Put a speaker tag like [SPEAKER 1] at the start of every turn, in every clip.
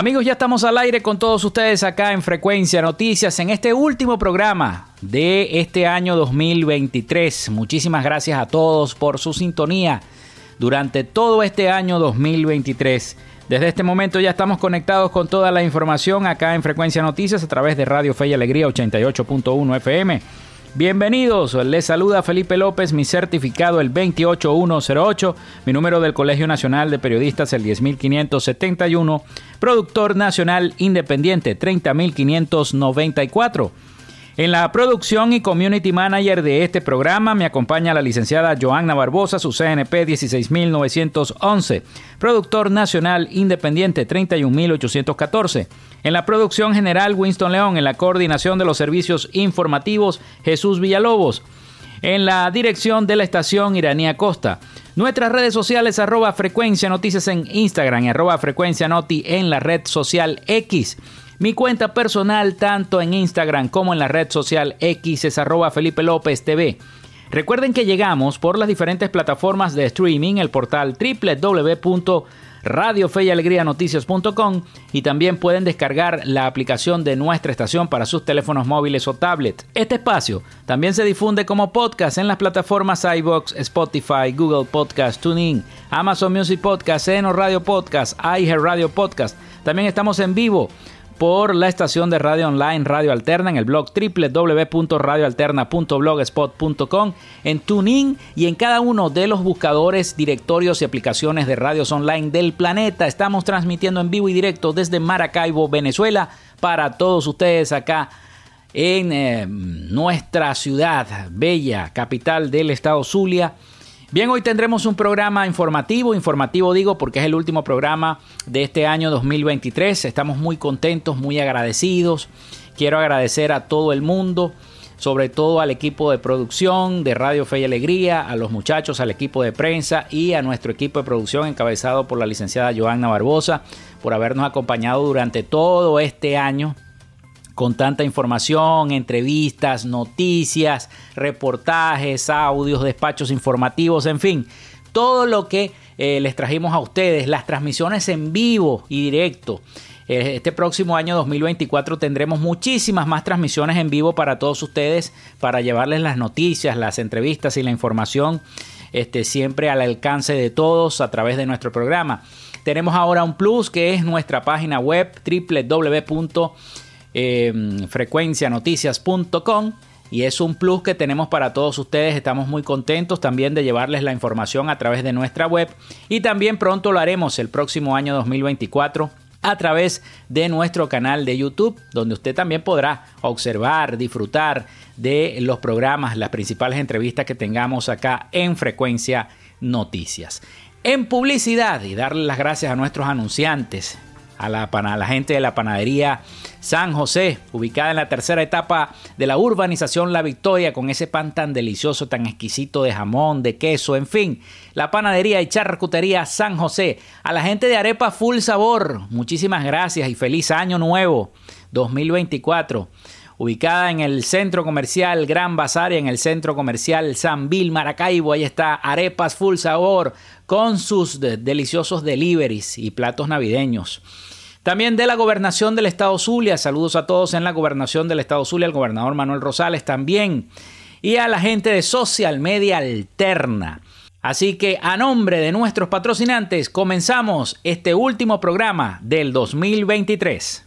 [SPEAKER 1] Amigos, ya estamos al aire con todos ustedes acá en Frecuencia Noticias en este último programa de este año 2023. Muchísimas gracias a todos por su sintonía durante todo este año 2023. Desde este momento ya estamos conectados con toda la información acá en Frecuencia Noticias a través de Radio Fe y Alegría 88.1 FM Bienvenidos, les saluda Felipe López, mi certificado el 28108, mi número del Colegio Nacional de Periodistas el 10571, productor nacional independiente 30594. En la producción y community manager de este programa me acompaña la licenciada Joanna Barbosa, su CNP 16911, productor nacional independiente 31814. En la producción general Winston León, en la coordinación de los servicios informativos Jesús Villalobos. En la dirección de la estación Iranía Costa. Nuestras redes sociales arroba frecuencia noticias en Instagram y arroba frecuencia noti en la red social X. Mi cuenta personal, tanto en Instagram como en la red social X, es arroba Felipe López TV. Recuerden que llegamos por las diferentes plataformas de streaming, el portal www.radiofeyalegrianoticias.com y también pueden descargar la aplicación de nuestra estación para sus teléfonos móviles o tablets. Este espacio también se difunde como podcast en las plataformas iBox, Spotify, Google Podcast, TuneIn, Amazon Music Podcast, Seno Radio Podcast, iHeart Radio Podcast. También estamos en vivo por la estación de radio online Radio Alterna en el blog www.radioalterna.blogspot.com, en TuneIn y en cada uno de los buscadores, directorios y aplicaciones de radios online del planeta. Estamos transmitiendo en vivo y directo desde Maracaibo, Venezuela, para todos ustedes acá en eh, nuestra ciudad bella, capital del estado Zulia Bien, hoy tendremos un programa informativo, informativo digo porque es el último programa de este año 2023. Estamos muy contentos, muy agradecidos. Quiero agradecer a todo el mundo, sobre todo al equipo de producción de Radio Fe y Alegría, a los muchachos, al equipo de prensa y a nuestro equipo de producción encabezado por la licenciada Joanna Barbosa, por habernos acompañado durante todo este año con tanta información, entrevistas, noticias, reportajes, audios, despachos informativos, en fin, todo lo que eh, les trajimos a ustedes, las transmisiones en vivo y directo. Eh, este próximo año 2024 tendremos muchísimas más transmisiones en vivo para todos ustedes, para llevarles las noticias, las entrevistas y la información este, siempre al alcance de todos a través de nuestro programa. Tenemos ahora un plus que es nuestra página web www eh, frecuencianoticias.com y es un plus que tenemos para todos ustedes. Estamos muy contentos también de llevarles la información a través de nuestra web y también pronto lo haremos el próximo año 2024 a través de nuestro canal de YouTube, donde usted también podrá observar, disfrutar de los programas, las principales entrevistas que tengamos acá en Frecuencia Noticias. En publicidad y darle las gracias a nuestros anunciantes, a la, a la gente de la panadería San José, ubicada en la tercera etapa de la urbanización La Victoria, con ese pan tan delicioso, tan exquisito de jamón, de queso, en fin. La panadería y charcutería San José. A la gente de Arepa Full Sabor, muchísimas gracias y feliz año nuevo 2024 ubicada en el centro comercial Gran Bazar y en el centro comercial San Bill Maracaibo. Ahí está Arepas Full Sabor con sus deliciosos deliveries y platos navideños. También de la gobernación del estado Zulia. Saludos a todos en la gobernación del estado Zulia, al gobernador Manuel Rosales también. Y a la gente de Social Media Alterna. Así que a nombre de nuestros patrocinantes comenzamos este último programa del 2023.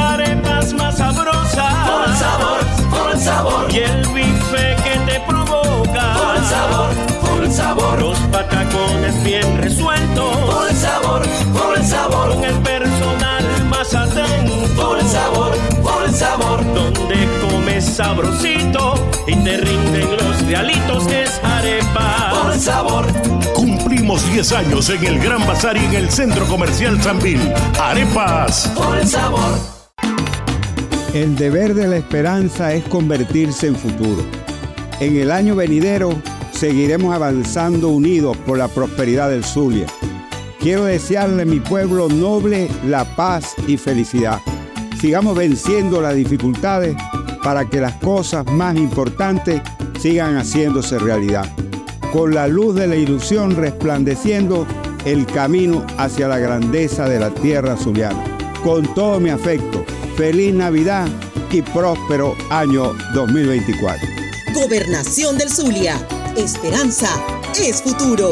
[SPEAKER 2] patacones bien resueltos. Por sabor, por sabor. Con el personal más atento. Por sabor, por sabor. Donde comes sabrosito y te rinden los realitos que es arepa. Por sabor.
[SPEAKER 3] Cumplimos 10 años en el Gran Bazar y en el Centro Comercial Sambil. Arepas.
[SPEAKER 2] Por sabor.
[SPEAKER 4] El deber de la esperanza es convertirse en futuro. En el año venidero seguiremos avanzando unidos por la prosperidad del Zulia. Quiero desearle a mi pueblo noble la paz y felicidad. Sigamos venciendo las dificultades para que las cosas más importantes sigan haciéndose realidad. Con la luz de la ilusión resplandeciendo el camino hacia la grandeza de la tierra zuliana. Con todo mi afecto, feliz Navidad y próspero año 2024.
[SPEAKER 5] Gobernación del Zulia. Esperanza es futuro.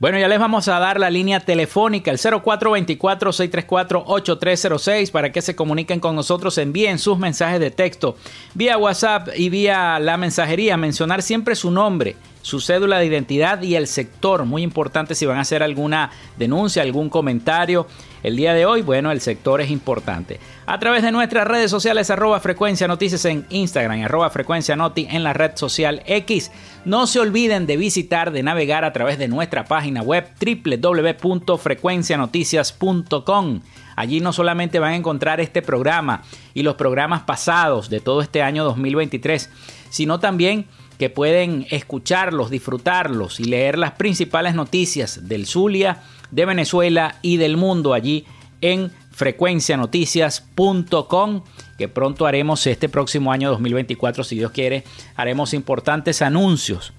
[SPEAKER 1] Bueno, ya les vamos a dar la línea telefónica, el 0424-634-8306, para que se comuniquen con nosotros, envíen sus mensajes de texto vía WhatsApp y vía la mensajería. Mencionar siempre su nombre, su cédula de identidad y el sector. Muy importante si van a hacer alguna denuncia, algún comentario. El día de hoy, bueno, el sector es importante. A través de nuestras redes sociales, arroba frecuencia noticias en Instagram, arroba frecuencia noti en la red social X. No se olviden de visitar, de navegar a través de nuestra página web www.frecuencianoticias.com. Allí no solamente van a encontrar este programa y los programas pasados de todo este año 2023, sino también que pueden escucharlos, disfrutarlos y leer las principales noticias del Zulia, de Venezuela y del mundo allí en frecuencianoticias.com que pronto haremos este próximo año 2024, si Dios quiere, haremos importantes anuncios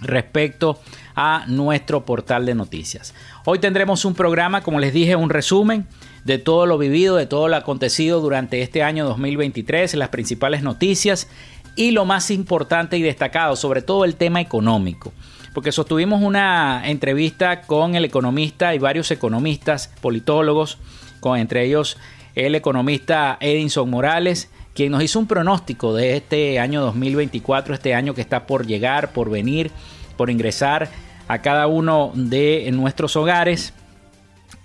[SPEAKER 1] respecto a nuestro portal de noticias. Hoy tendremos un programa, como les dije, un resumen de todo lo vivido, de todo lo acontecido durante este año 2023, las principales noticias y lo más importante y destacado, sobre todo el tema económico. Porque sostuvimos una entrevista con el economista y varios economistas, politólogos, con entre ellos el economista Edinson Morales, quien nos hizo un pronóstico de este año 2024, este año que está por llegar, por venir, por ingresar a cada uno de nuestros hogares.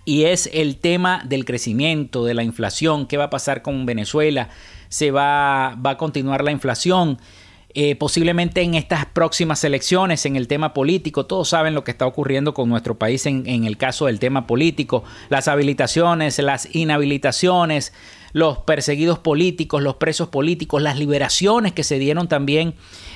[SPEAKER 1] Y es el tema del crecimiento, de la inflación, qué va a pasar con Venezuela, se va, va a continuar la inflación. Eh, posiblemente en estas próximas elecciones, en el tema político, todos saben lo que está ocurriendo con nuestro país en, el caso del tema político, las habilitaciones, las inhabilitaciones, los perseguidos políticos, los presos políticos, las liberaciones que se dieron también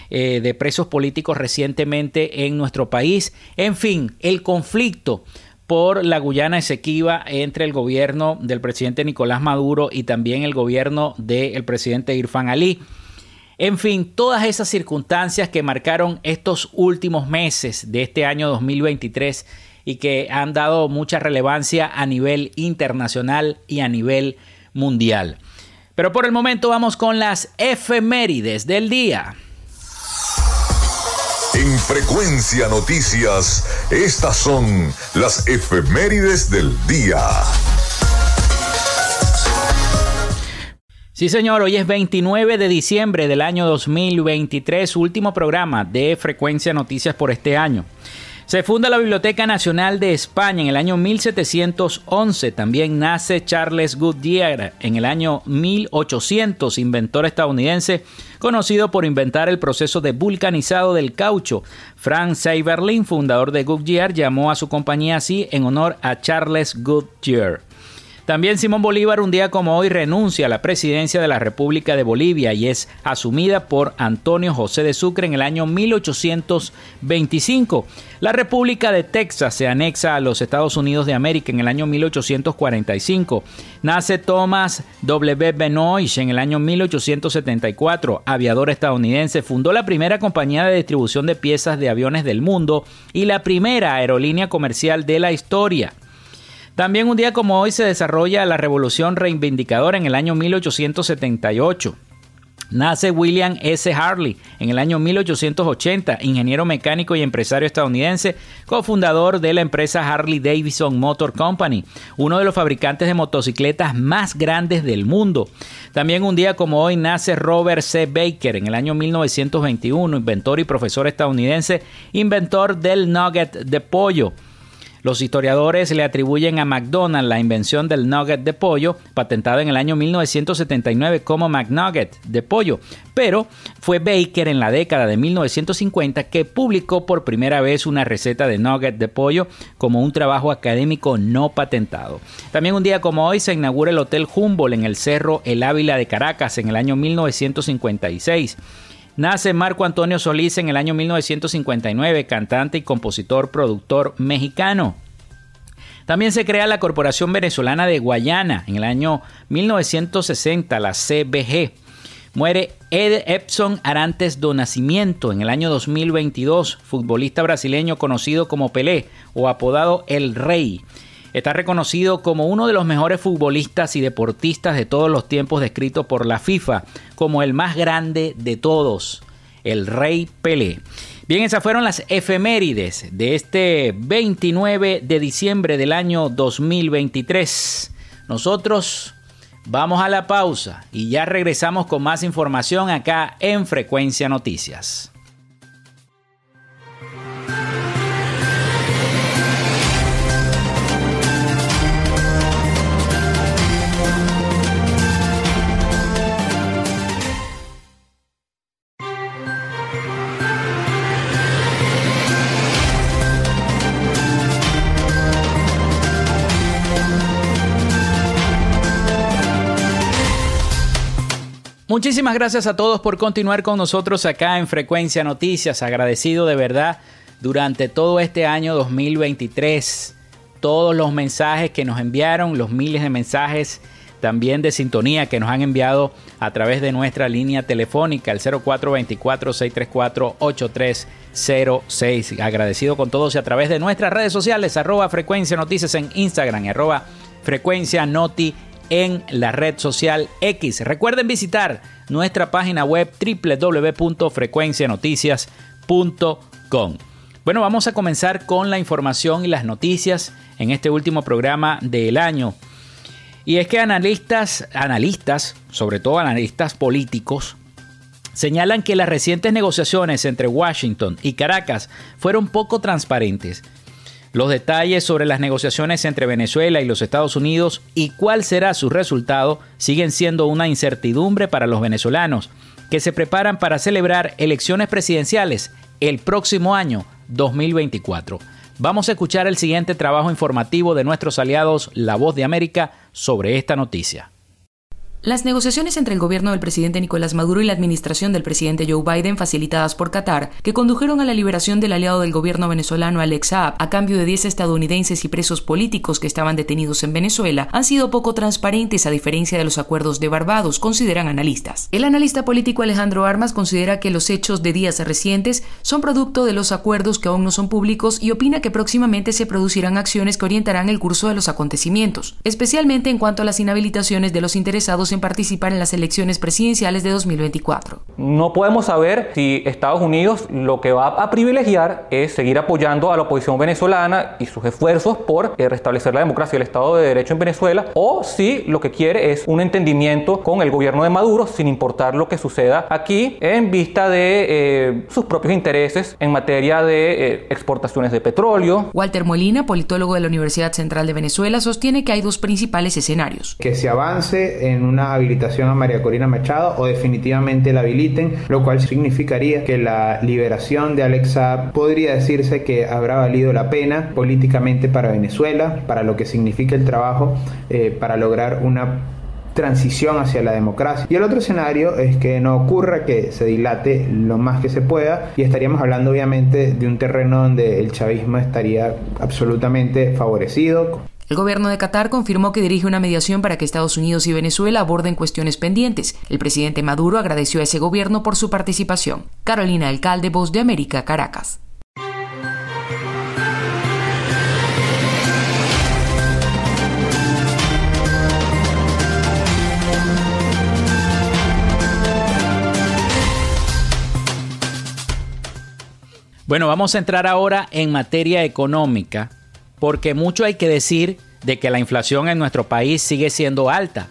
[SPEAKER 1] eh, de presos políticos recientemente en nuestro país. En fin, el conflicto por la Guyana Esequiba entre el gobierno del presidente Nicolás Maduro y también el gobierno del presidente Irfan Ali. En fin, todas esas circunstancias que marcaron estos últimos meses de este año 2023 y que han dado mucha relevancia a nivel internacional y a nivel mundial. Pero por el momento vamos con las efemérides del día.
[SPEAKER 6] En Frecuencia Noticias, estas son las efemérides del día.
[SPEAKER 1] Sí, señor, hoy es 29 de diciembre del año 2023, último programa de Frecuencia Noticias por este año. Se funda la Biblioteca Nacional de España en el año 1711. También nace Charles Goodyear en el año 1800, inventor estadounidense conocido por inventar el proceso de vulcanizado del caucho. Frank Seiberlin, fundador de Goodyear, llamó a su compañía así en honor a Charles Goodyear. También Simón Bolívar un día como hoy renuncia a la presidencia de la República de Bolivia y es asumida por Antonio José de Sucre en el año 1825. La República de Texas se anexa a los Estados Unidos de América en el año 1845. Nace Thomas W. Benoist en el año 1874, aviador estadounidense. Fundó la primera compañía de distribución de piezas de aviones del mundo y la primera aerolínea comercial de la historia. También un día como hoy se desarrolla la Revolución Reivindicadora en el año 1878. Nace William S. Harley en el año 1880, ingeniero mecánico y empresario estadounidense, cofundador de la empresa Harley Davidson Motor Company, uno de los fabricantes de motocicletas más grandes del mundo. También un día como hoy nace Robert C. Baker en el año 1921, inventor y profesor estadounidense, inventor del nugget de pollo. Los historiadores le atribuyen a McDonald's la invención del nugget de pollo, patentado en el año 1979 como McNugget de pollo, pero fue Baker en la década de 1950 que publicó por primera vez una receta de nugget de pollo como un trabajo académico no patentado. También un día como hoy se inaugura el Hotel Humboldt en el Cerro El Ávila de Caracas en el año 1956. Nace Marco Antonio Solís en el año 1959, cantante y compositor, productor mexicano. También se crea la Corporación Venezolana de Guayana en el año 1960, la CBG. Muere Ed Epson Arantes do Nascimento en el año 2022, futbolista brasileño conocido como Pelé o apodado El Rey. Está reconocido como uno de los mejores futbolistas y deportistas de todos los tiempos descrito por la FIFA, como el más grande de todos, el Rey Pelé. Bien, esas fueron las efemérides de este 29 de diciembre del año 2023. Nosotros vamos a la pausa y ya regresamos con más información acá en Frecuencia Noticias. Muchísimas gracias a todos por continuar con nosotros acá en Frecuencia Noticias. Agradecido de verdad durante todo este año 2023. Todos los mensajes que nos enviaron, los miles de mensajes también de sintonía que nos han enviado a través de nuestra línea telefónica, el 0424-634-8306. Agradecido con todos y a través de nuestras redes sociales, arroba frecuencia noticias en Instagram, arroba frecuencia noti en la red social X. Recuerden visitar nuestra página web www.frecuencianoticias.com. Bueno, vamos a comenzar con la información y las noticias en este último programa del año. Y es que analistas, analistas, sobre todo analistas políticos, señalan que las recientes negociaciones entre Washington y Caracas fueron poco transparentes los detalles sobre las negociaciones entre Venezuela y los Estados Unidos y cuál será su resultado siguen siendo una incertidumbre para los venezolanos, que se preparan para celebrar elecciones presidenciales el próximo año 2024. Vamos a escuchar el siguiente trabajo informativo de nuestros aliados La Voz de América sobre esta noticia.
[SPEAKER 7] Las negociaciones entre el gobierno del presidente Nicolás Maduro y la administración del presidente Joe Biden, facilitadas por Qatar, que condujeron a la liberación del aliado del gobierno venezolano Alex Saab a cambio de 10 estadounidenses y presos políticos que estaban detenidos en Venezuela, han sido poco transparentes a diferencia de los acuerdos de Barbados, consideran analistas. El analista político Alejandro Armas considera que los hechos de días recientes son producto de los acuerdos que aún no son públicos y opina que próximamente se producirán acciones que orientarán el curso de los acontecimientos, especialmente en cuanto a las inhabilitaciones de los interesados en participar en las elecciones presidenciales de 2024.
[SPEAKER 8] No podemos saber si Estados Unidos lo que va a privilegiar es seguir apoyando a la oposición venezolana y sus esfuerzos por eh, restablecer la democracia y el Estado de Derecho en Venezuela, o si lo que quiere es un entendimiento con el gobierno de Maduro, sin importar lo que suceda aquí, en vista de eh, sus propios intereses en materia de eh, exportaciones de petróleo.
[SPEAKER 7] Walter Molina, politólogo de la Universidad Central de Venezuela, sostiene que hay dos principales escenarios.
[SPEAKER 9] Que se avance en una habilitación a María Corina Machado o definitivamente la habiliten, lo cual significaría que la liberación de Alexa podría decirse que habrá valido la pena políticamente para Venezuela, para lo que significa el trabajo eh, para lograr una transición hacia la democracia. Y el otro escenario es que no ocurra que se dilate lo más que se pueda y estaríamos hablando obviamente de un terreno donde el chavismo estaría absolutamente favorecido.
[SPEAKER 7] El gobierno de Qatar confirmó que dirige una mediación para que Estados Unidos y Venezuela aborden cuestiones pendientes. El presidente Maduro agradeció a ese gobierno por su participación. Carolina Alcalde, Voz de América, Caracas.
[SPEAKER 1] Bueno, vamos a entrar ahora en materia económica porque mucho hay que decir de que la inflación en nuestro país sigue siendo alta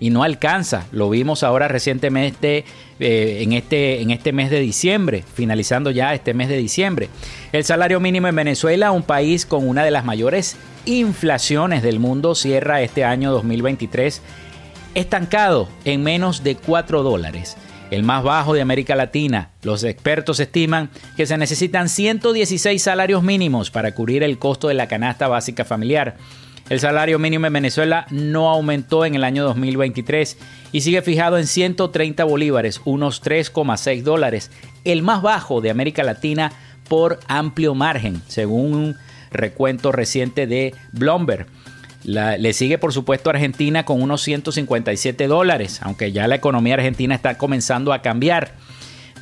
[SPEAKER 1] y no alcanza. Lo vimos ahora recientemente eh, en, este, en este mes de diciembre, finalizando ya este mes de diciembre. El salario mínimo en Venezuela, un país con una de las mayores inflaciones del mundo, cierra este año 2023 estancado en menos de 4 dólares el más bajo de América Latina. Los expertos estiman que se necesitan 116 salarios mínimos para cubrir el costo de la canasta básica familiar. El salario mínimo en Venezuela no aumentó en el año 2023 y sigue fijado en 130 bolívares, unos 3,6 dólares, el más bajo de América Latina por amplio margen, según un recuento reciente de Bloomberg le sigue por supuesto Argentina con unos 157 dólares, aunque ya la economía argentina está comenzando a cambiar.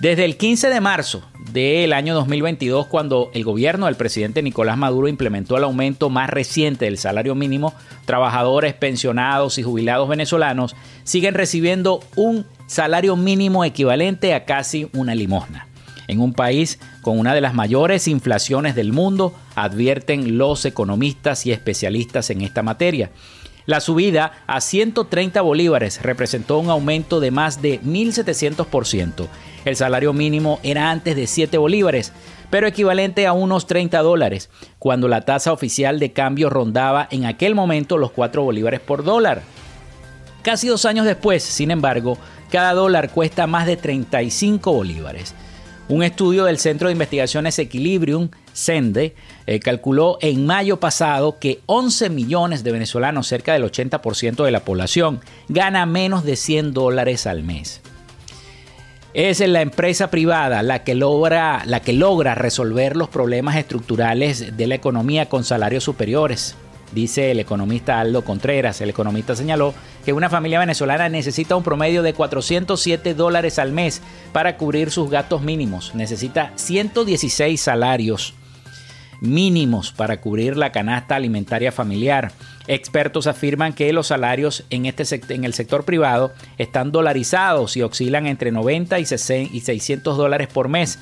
[SPEAKER 1] Desde el 15 de marzo del año 2022, cuando el gobierno del presidente Nicolás Maduro implementó el aumento más reciente del salario mínimo, trabajadores, pensionados y jubilados venezolanos siguen recibiendo un salario mínimo equivalente a casi una limosna. En un país con una de las mayores inflaciones del mundo, advierten los economistas y especialistas en esta materia. La subida a 130 bolívares representó un aumento de más de 1.700%. El salario mínimo era antes de 7 bolívares, pero equivalente a unos 30 dólares, cuando la tasa oficial de cambio rondaba en aquel momento los 4 bolívares por dólar. Casi dos años después, sin embargo, cada dólar cuesta más de 35 bolívares. Un estudio del Centro de Investigaciones Equilibrium, CENDE, eh, calculó en mayo pasado que 11 millones de venezolanos, cerca del 80% de la población, gana menos de 100 dólares al mes. Es la empresa privada la que, logra, la que logra resolver los problemas estructurales de la economía con salarios superiores dice el economista Aldo Contreras. El economista señaló que una familia venezolana necesita un promedio de 407 dólares al mes para cubrir sus gastos mínimos. Necesita 116 salarios mínimos para cubrir la canasta alimentaria familiar. Expertos afirman que los salarios en, este en el sector privado están dolarizados y oscilan entre 90 y 600 dólares por mes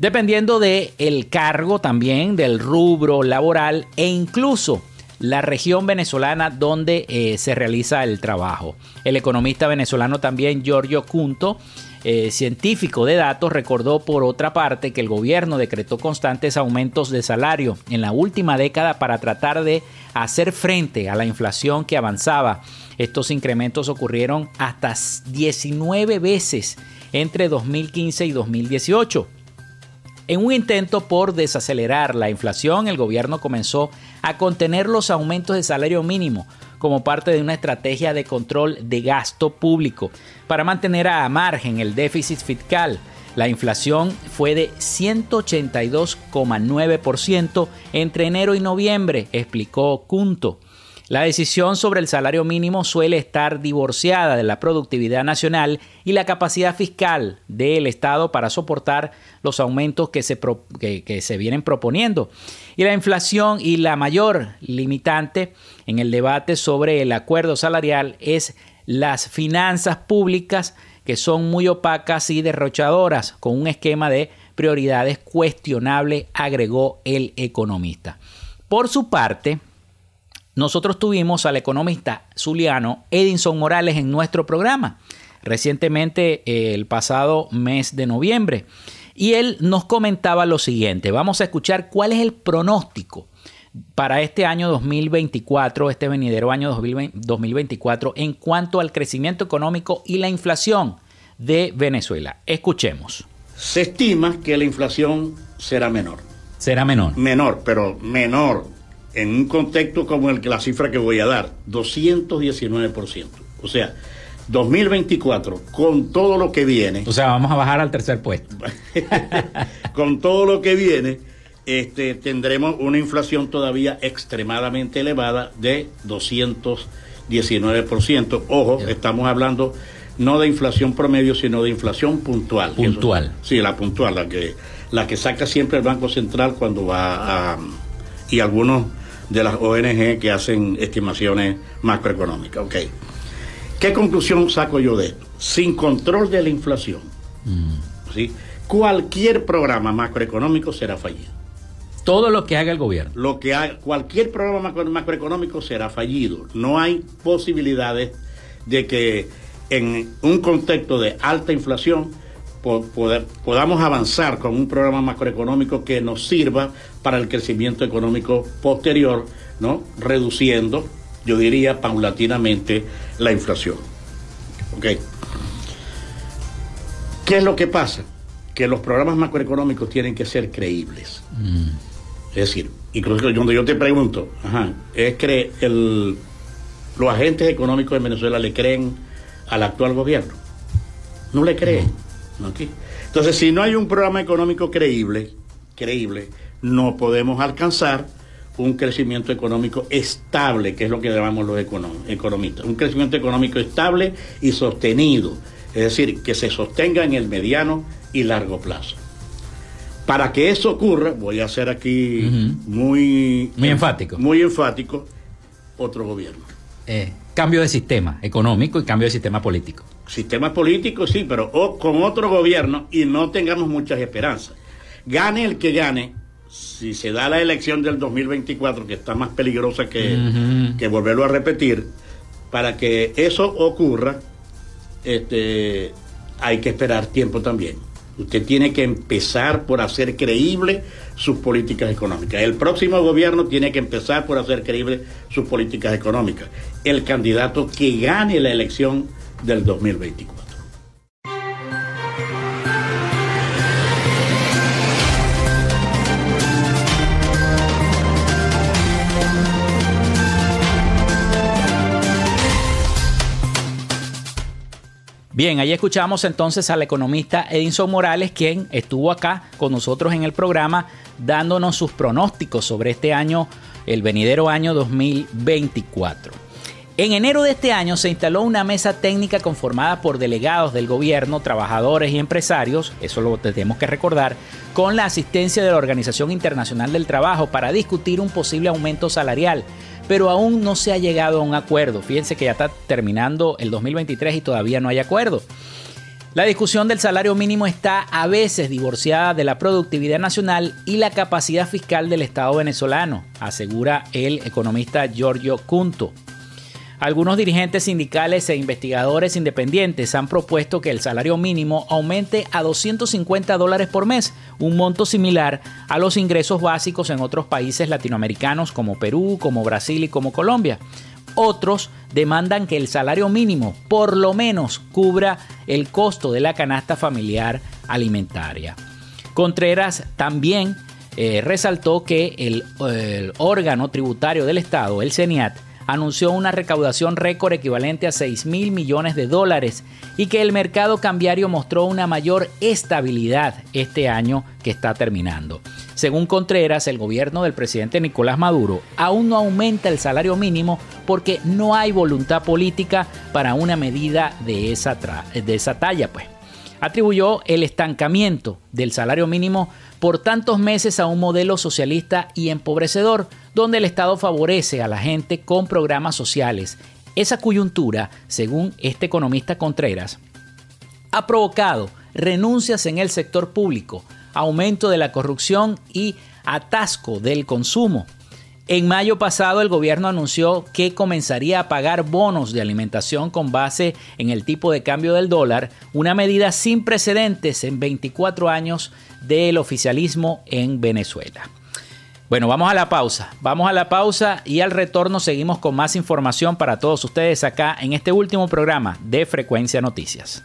[SPEAKER 1] dependiendo del el cargo también, del rubro laboral e incluso la región venezolana donde eh, se realiza el trabajo. El economista venezolano también Giorgio Cunto, eh, científico de datos, recordó por otra parte que el gobierno decretó constantes aumentos de salario en la última década para tratar de hacer frente a la inflación que avanzaba. Estos incrementos ocurrieron hasta 19 veces entre 2015 y 2018. En un intento por desacelerar la inflación, el gobierno comenzó a contener los aumentos de salario mínimo, como parte de una estrategia de control de gasto público para mantener a margen el déficit fiscal. La inflación fue de 182,9% entre enero y noviembre, explicó Cunto. La decisión sobre el salario mínimo suele estar divorciada de la productividad nacional y la capacidad fiscal del Estado para soportar los aumentos que se, que, se vienen proponiendo. Y la inflación y la mayor limitante en el debate sobre el acuerdo salarial es las finanzas públicas que son muy opacas y derrochadoras, con un esquema de prioridades cuestionable, agregó el economista. Por su parte, nosotros tuvimos al economista zuliano Edinson Morales en nuestro programa recientemente eh, el pasado mes de noviembre. Y él nos comentaba lo siguiente, vamos a escuchar cuál es el pronóstico para este año 2024, este venidero año 2024, en cuanto al crecimiento económico y la inflación de Venezuela. Escuchemos.
[SPEAKER 10] Se estima que la inflación será menor.
[SPEAKER 1] Será menor.
[SPEAKER 10] Menor, pero menor en un contexto como el que la cifra que voy a dar, 219%. O sea, 2024, con todo lo que viene.
[SPEAKER 1] O sea, vamos a bajar al tercer puesto.
[SPEAKER 10] con todo lo que viene, este, tendremos una inflación todavía extremadamente elevada de 219%. Ojo, estamos hablando no de inflación promedio, sino de inflación puntual.
[SPEAKER 1] Puntual.
[SPEAKER 10] sí, la puntual, la que, la que saca siempre el Banco Central cuando va a... y algunos de las ONG que hacen estimaciones macroeconómicas. Ok. ¿Qué conclusión saco yo de esto? Sin control de la inflación, mm. ¿sí? cualquier programa macroeconómico será fallido.
[SPEAKER 1] Todo lo que haga el gobierno.
[SPEAKER 10] Lo que haga, cualquier programa macroeconómico será fallido. No hay posibilidades de que en un contexto de alta inflación podamos avanzar con un programa macroeconómico que nos sirva para el crecimiento económico posterior, ¿no? Reduciendo, yo diría, paulatinamente la inflación. ¿Ok? ¿Qué es lo que pasa? Que los programas macroeconómicos tienen que ser creíbles. Mm. Es decir, incluso donde yo te pregunto, ¿es que el, los agentes económicos de Venezuela le creen al actual gobierno? No le creen. Entonces, si no hay un programa económico creíble, creíble, no podemos alcanzar un crecimiento económico estable, que es lo que llamamos los economistas. Un crecimiento económico estable y sostenido, es decir, que se sostenga en el mediano y largo plazo. Para que eso ocurra, voy a ser aquí muy,
[SPEAKER 1] muy enfático.
[SPEAKER 10] Muy enfático, otro gobierno.
[SPEAKER 1] Eh, cambio de sistema económico y cambio de sistema político.
[SPEAKER 10] Sistema político, sí, pero con otro gobierno y no tengamos muchas esperanzas. Gane el que gane, si se da la elección del 2024, que está más peligrosa que, que volverlo a repetir, para que eso ocurra, este, hay que esperar tiempo también. Usted tiene que empezar por hacer creíble sus políticas económicas. El próximo gobierno tiene que empezar por hacer creíble sus políticas económicas. El candidato que gane la elección del 2024.
[SPEAKER 1] Bien, ahí escuchamos entonces al economista Edinson Morales, quien estuvo acá con nosotros en el programa dándonos sus pronósticos sobre este año, el venidero año 2024. En enero de este año se instaló una mesa técnica conformada por delegados del gobierno, trabajadores y empresarios, eso lo tenemos que recordar, con la asistencia de la Organización Internacional del Trabajo para discutir un posible aumento salarial pero aún no se ha llegado a un acuerdo. Fíjense que ya está terminando el 2023 y todavía no hay acuerdo. La discusión del salario mínimo está a veces divorciada de la productividad nacional y la capacidad fiscal del Estado venezolano, asegura el economista Giorgio Cunto. Algunos dirigentes sindicales e investigadores independientes han propuesto que el salario mínimo aumente a 250 dólares por mes, un monto similar a los ingresos básicos en otros países latinoamericanos como Perú, como Brasil y como Colombia. Otros demandan que el salario mínimo por lo menos cubra el costo de la canasta familiar alimentaria. Contreras también eh, resaltó que el, el órgano tributario del Estado, el CENIAT, anunció una recaudación récord equivalente a 6 mil millones de dólares y que el mercado cambiario mostró una mayor estabilidad este año que está terminando. Según Contreras, el gobierno del presidente Nicolás Maduro aún no aumenta el salario mínimo porque no hay voluntad política para una medida de esa, de esa talla. Pues. Atribuyó el estancamiento del salario mínimo por tantos meses a un modelo socialista y empobrecedor, donde el Estado favorece a la gente con programas sociales. Esa coyuntura, según este economista Contreras, ha provocado renuncias en el sector público, aumento de la corrupción y atasco del consumo. En mayo pasado el gobierno anunció que comenzaría a pagar bonos de alimentación con base en el tipo de cambio del dólar, una medida sin precedentes en 24 años del oficialismo en Venezuela. Bueno, vamos a la pausa. Vamos a la pausa y al retorno seguimos con más información para todos ustedes acá en este último programa de Frecuencia Noticias.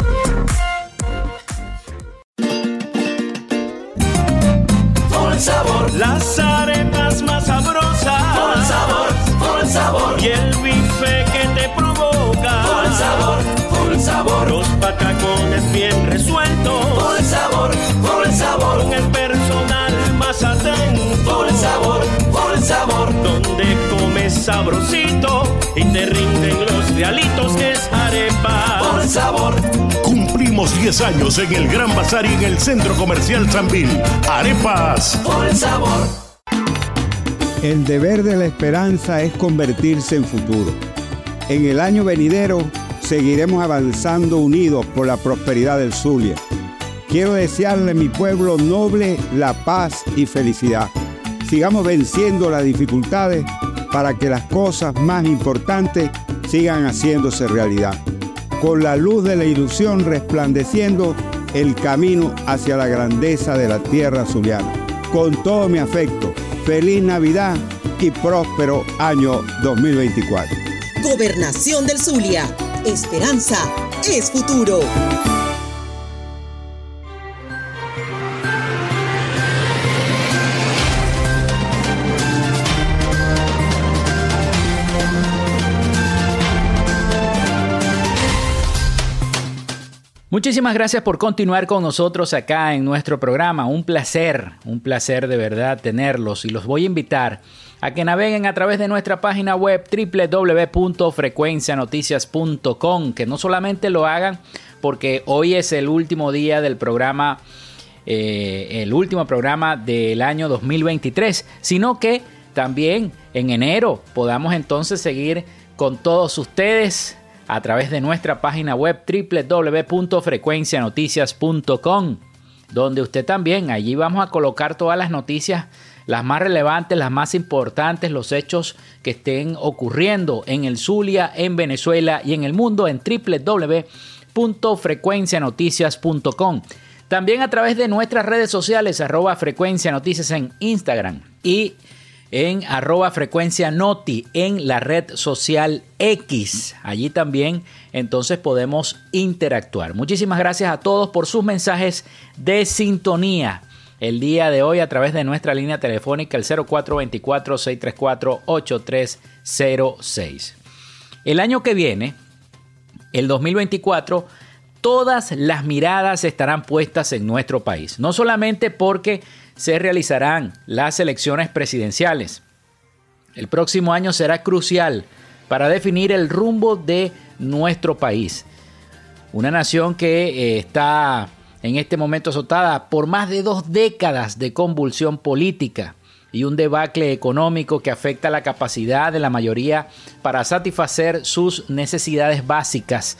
[SPEAKER 2] Sabrosito y te rinden los realitos que es arepa. Por sabor.
[SPEAKER 3] Cumplimos 10 años en el Gran Bazar y en el Centro Comercial Sambil. Arepas.
[SPEAKER 2] Por sabor.
[SPEAKER 4] El deber de la esperanza es convertirse en futuro. En el año venidero seguiremos avanzando unidos por la prosperidad del Zulia. Quiero desearle a mi pueblo noble la paz y felicidad. Sigamos venciendo las dificultades para que las cosas más importantes sigan haciéndose realidad. Con la luz de la ilusión resplandeciendo el camino hacia la grandeza de la tierra zuliana. Con todo mi afecto, feliz Navidad y próspero año 2024.
[SPEAKER 5] Gobernación del Zulia. Esperanza es futuro.
[SPEAKER 1] Muchísimas gracias por continuar con nosotros acá en nuestro programa. Un placer, un placer de verdad tenerlos y los voy a invitar a que naveguen a través de nuestra página web www.frecuencianoticias.com, que no solamente lo hagan porque hoy es el último día del programa, eh, el último programa del año 2023, sino que también en enero podamos entonces seguir con todos ustedes a través de nuestra página web www.frecuencianoticias.com, donde usted también, allí vamos a colocar todas las noticias, las más relevantes, las más importantes, los hechos que estén ocurriendo en el Zulia, en Venezuela y en el mundo en www.frecuencianoticias.com. También a través de nuestras redes sociales, arroba frecuencia noticias en Instagram y en arroba frecuencia noti en la red social X. Allí también entonces podemos interactuar. Muchísimas gracias a todos por sus mensajes de sintonía el día de hoy a través de nuestra línea telefónica el 0424-634-8306. El año que viene, el 2024, todas las miradas estarán puestas en nuestro país, no solamente porque se realizarán las elecciones presidenciales. El próximo año será crucial para definir el rumbo de nuestro país. Una nación que eh, está en este momento azotada por más de dos décadas de convulsión política y un debacle económico que afecta la capacidad de la mayoría para satisfacer sus necesidades básicas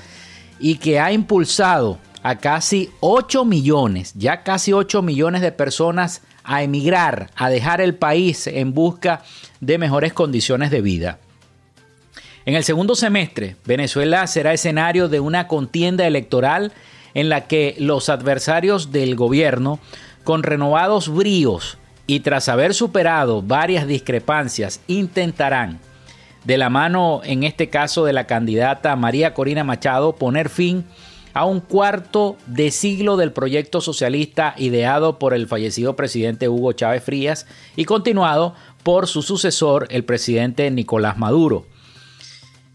[SPEAKER 1] y que ha impulsado a casi 8 millones, ya casi 8 millones de personas a emigrar, a dejar el país en busca de mejores condiciones de vida. En el segundo semestre, Venezuela será escenario de una contienda electoral en la que los adversarios del gobierno, con renovados bríos y tras haber superado varias discrepancias, intentarán, de la mano en este caso de la candidata María Corina Machado, poner fin a un cuarto de siglo del proyecto socialista ideado por el fallecido presidente Hugo Chávez Frías y continuado por su sucesor, el presidente Nicolás Maduro.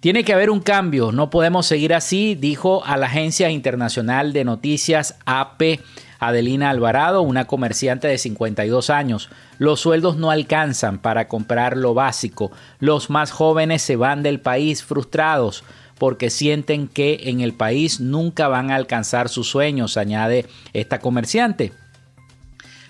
[SPEAKER 1] Tiene que haber un cambio, no podemos seguir así, dijo a la agencia internacional de noticias AP Adelina Alvarado, una comerciante de 52 años. Los sueldos no alcanzan para comprar lo básico. Los más jóvenes se van del país frustrados porque sienten que en el país nunca van a alcanzar sus sueños, añade esta comerciante.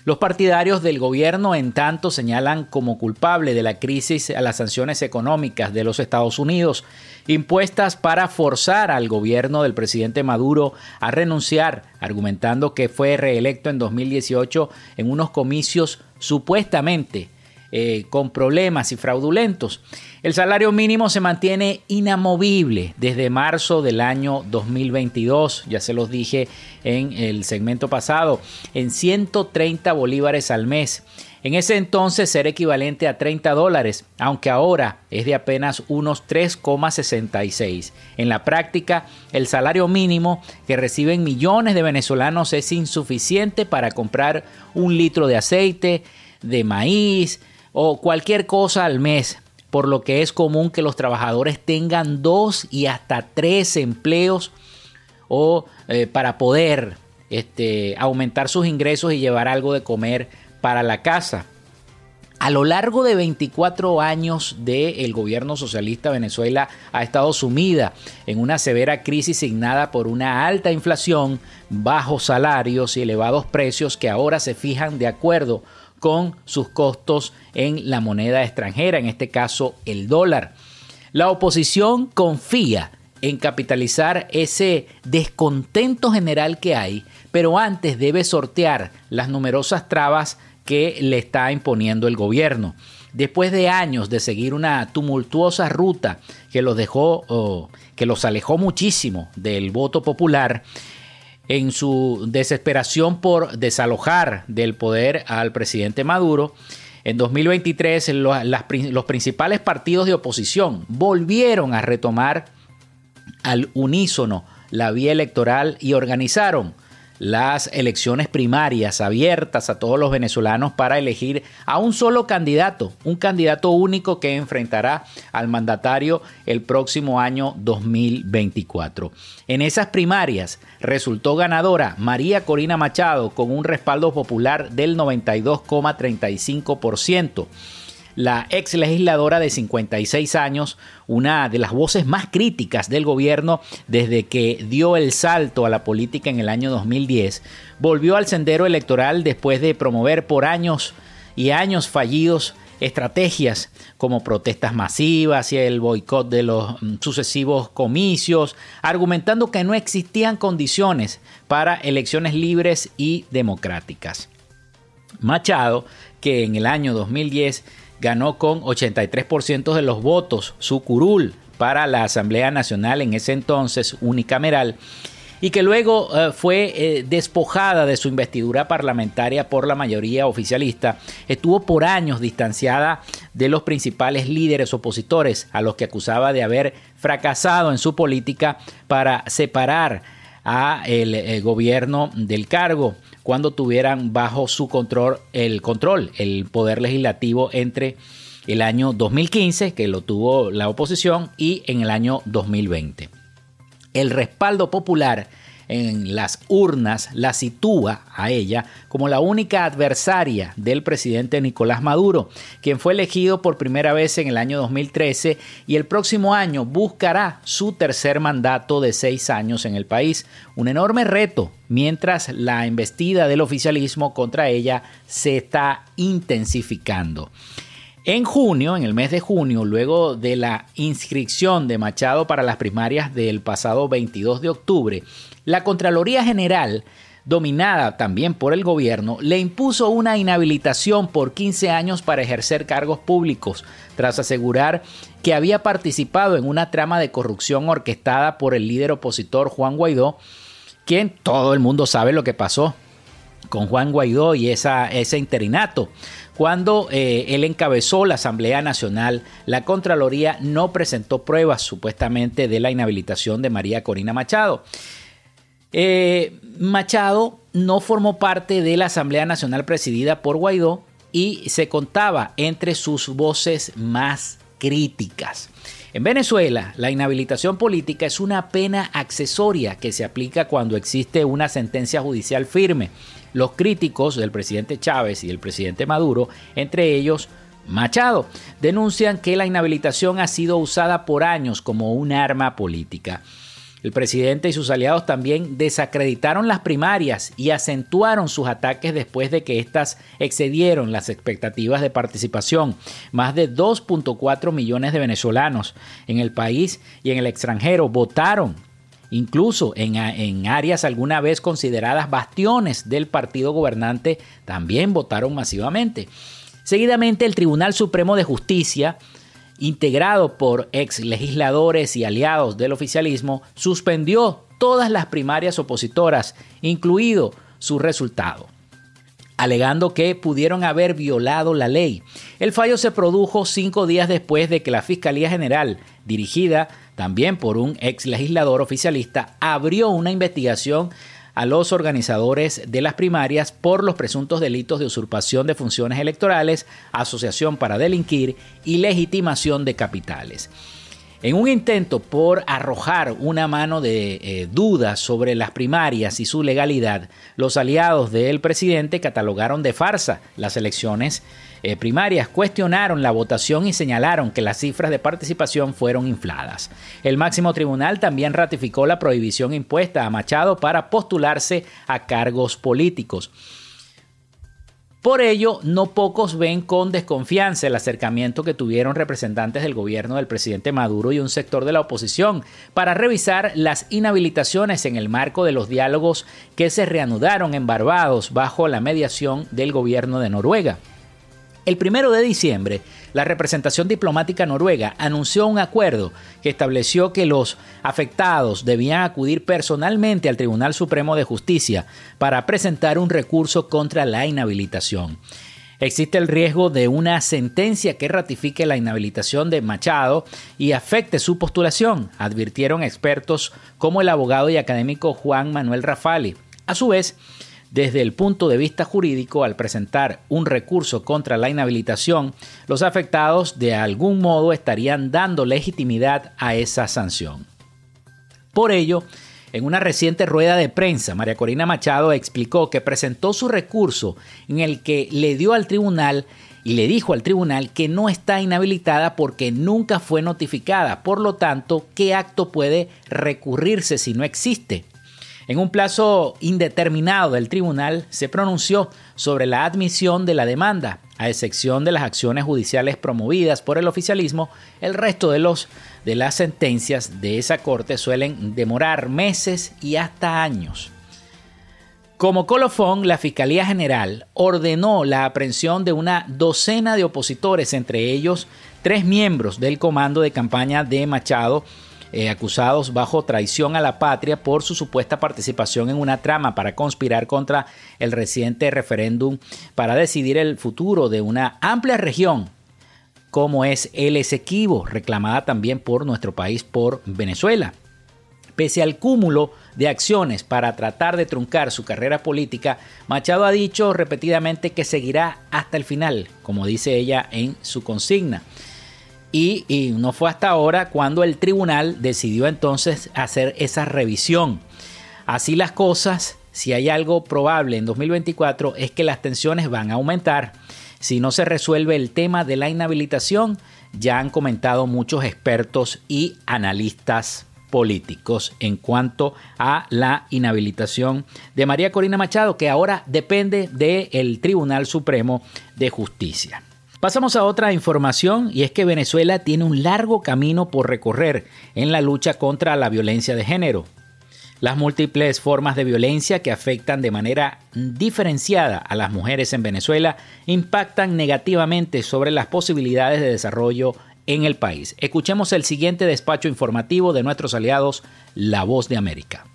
[SPEAKER 1] Los partidarios del gobierno, en tanto, señalan como culpable de la crisis a las sanciones económicas de los Estados Unidos, impuestas para forzar al gobierno del presidente Maduro a renunciar, argumentando que fue reelecto en 2018 en unos comicios supuestamente eh, con problemas y fraudulentos. El salario mínimo se mantiene inamovible desde marzo del año 2022, ya se los dije en el segmento pasado, en 130 bolívares al mes. En ese entonces era equivalente a 30 dólares, aunque ahora es de apenas unos 3,66. En la práctica, el salario mínimo que reciben millones de venezolanos es insuficiente para comprar un litro de aceite, de maíz, o cualquier cosa al mes, por lo que es común que los trabajadores tengan dos y hasta tres empleos o eh, para poder este, aumentar sus ingresos y llevar algo de comer para la casa. A lo largo de 24 años del gobierno socialista, Venezuela ha estado sumida en una severa crisis signada por una alta inflación, bajos salarios y elevados precios que ahora se fijan de acuerdo con sus costos en la moneda extranjera, en este caso el dólar. La oposición confía en capitalizar ese descontento general que hay, pero antes debe sortear las numerosas trabas que le está imponiendo el gobierno. Después de años de seguir una tumultuosa ruta que los dejó, que los alejó muchísimo del voto popular, en su desesperación por desalojar del poder al presidente Maduro, en 2023 los principales partidos de oposición volvieron a retomar al unísono la vía electoral y organizaron las elecciones primarias abiertas a todos los venezolanos para elegir a un solo candidato, un candidato único que enfrentará al mandatario el próximo año 2024. En esas primarias resultó ganadora María Corina Machado con un respaldo popular del 92,35% la ex legisladora de 56 años, una de las voces más críticas del gobierno desde que dio el salto a la política en el año 2010, volvió al sendero electoral después de promover por años y años fallidos estrategias como protestas masivas y el boicot de los mm, sucesivos comicios, argumentando que no existían condiciones para elecciones libres y democráticas. Machado, que en el año 2010 ganó con 83% de los votos su curul para la Asamblea Nacional en ese entonces unicameral y que luego eh, fue eh, despojada de su investidura parlamentaria por la mayoría oficialista, estuvo por años distanciada de los principales líderes opositores a los que acusaba de haber fracasado en su política para separar a el, el gobierno del cargo cuando tuvieran bajo su control el control, el poder legislativo entre el año 2015, que lo tuvo la oposición, y en el año 2020. El respaldo popular en las urnas la sitúa a ella como la única adversaria del presidente Nicolás Maduro, quien fue elegido por primera vez en el año 2013 y el próximo año buscará su tercer mandato de seis años en el país. Un enorme reto mientras la embestida del oficialismo contra ella se está intensificando. En junio, en el mes de junio, luego de la inscripción de Machado para las primarias del pasado 22 de octubre, la Contraloría General, dominada también por el gobierno, le impuso una inhabilitación por 15 años para ejercer cargos públicos, tras asegurar que había participado en una trama de corrupción orquestada por el líder opositor Juan Guaidó, quien todo el mundo sabe lo que pasó con Juan Guaidó y ese interinato. Cuando eh, él encabezó la Asamblea Nacional, la Contraloría no presentó pruebas supuestamente de la inhabilitación de María Corina Machado. Eh, Machado no formó parte de la Asamblea Nacional presidida por Guaidó y se contaba entre sus voces más críticas. En Venezuela, la inhabilitación política es una pena accesoria que se aplica cuando existe una sentencia judicial firme los críticos del presidente Chávez y del presidente Maduro, entre ellos Machado, denuncian que la inhabilitación ha sido usada por años como un arma política. El presidente y sus aliados también desacreditaron las primarias y acentuaron sus ataques después de que éstas excedieron las expectativas de participación. Más de 2.4 millones de venezolanos en el país y en el extranjero votaron Incluso en, áreas alguna vez consideradas bastiones del partido gobernante también votaron masivamente. Seguidamente el Tribunal Supremo de Justicia, integrado por ex legisladores y aliados del oficialismo, suspendió todas las primarias opositoras, incluido su resultado alegando que pudieron haber violado la ley. El fallo se produjo cinco días después de que la Fiscalía General, dirigida también por un ex legislador oficialista, abrió una investigación a los organizadores de las primarias por los presuntos delitos de usurpación de funciones electorales, asociación para delinquir y legitimación de capitales. En un intento por arrojar una mano de eh, dudas sobre las primarias y su legalidad, los aliados del presidente catalogaron de farsa las elecciones eh, primarias cuestionaron la votación y señalaron que las cifras de participación fueron infladas. El máximo tribunal también ratificó la prohibición impuesta a Machado para postularse a cargos políticos. Por ello, no pocos ven con desconfianza el acercamiento que tuvieron representantes del gobierno del presidente Maduro y un sector de la oposición para revisar las inhabilitaciones en el marco de los diálogos que se reanudaron en Barbados bajo la mediación del gobierno de Noruega. El primero de diciembre, la representación diplomática noruega anunció un acuerdo que estableció que los afectados debían acudir personalmente al Tribunal Supremo de Justicia para presentar un recurso contra la inhabilitación. Existe el riesgo de una sentencia que ratifique la inhabilitación de Machado y afecte su postulación, advirtieron expertos como el abogado y académico Juan Manuel Rafali. A su vez, desde el punto de vista jurídico, al presentar un recurso contra la inhabilitación, los afectados de algún modo estarían dando legitimidad a esa sanción. Por ello, en una reciente rueda de prensa, María Corina Machado explicó que presentó su recurso en el que le dio al tribunal y le dijo al tribunal que no está inhabilitada porque nunca fue notificada. Por lo tanto, ¿qué acto puede recurrirse si no existe? En un plazo indeterminado del tribunal se pronunció sobre la admisión de la demanda, a excepción de las acciones judiciales promovidas por el oficialismo, el resto de, los, de las sentencias de esa corte suelen demorar meses y hasta años. Como colofón, la Fiscalía General ordenó la aprehensión de una docena de opositores, entre ellos tres miembros del comando de campaña de Machado, eh, acusados bajo traición a la patria por su supuesta participación en una trama para conspirar contra el reciente referéndum para decidir el futuro de una amplia región como es el Esequibo, reclamada también por nuestro país, por Venezuela. Pese al cúmulo de acciones para tratar de truncar su carrera política, Machado ha dicho repetidamente que seguirá hasta el final, como dice ella en su consigna. Y, no fue hasta ahora cuando el tribunal decidió entonces hacer esa revisión. Así las cosas, si hay algo probable en 2024 es que las tensiones van a aumentar. Si no se resuelve el tema de la inhabilitación, ya han comentado muchos expertos y analistas políticos en cuanto a la inhabilitación de María Corina Machado, que ahora depende del Tribunal Supremo de Justicia. Pasamos a otra información y es que Venezuela tiene un largo camino por recorrer en la lucha contra la violencia de género. Las múltiples formas de violencia que afectan de manera diferenciada a las mujeres en Venezuela impactan negativamente sobre las posibilidades de desarrollo en el país. Escuchemos el siguiente despacho informativo de nuestros aliados, La Voz de América.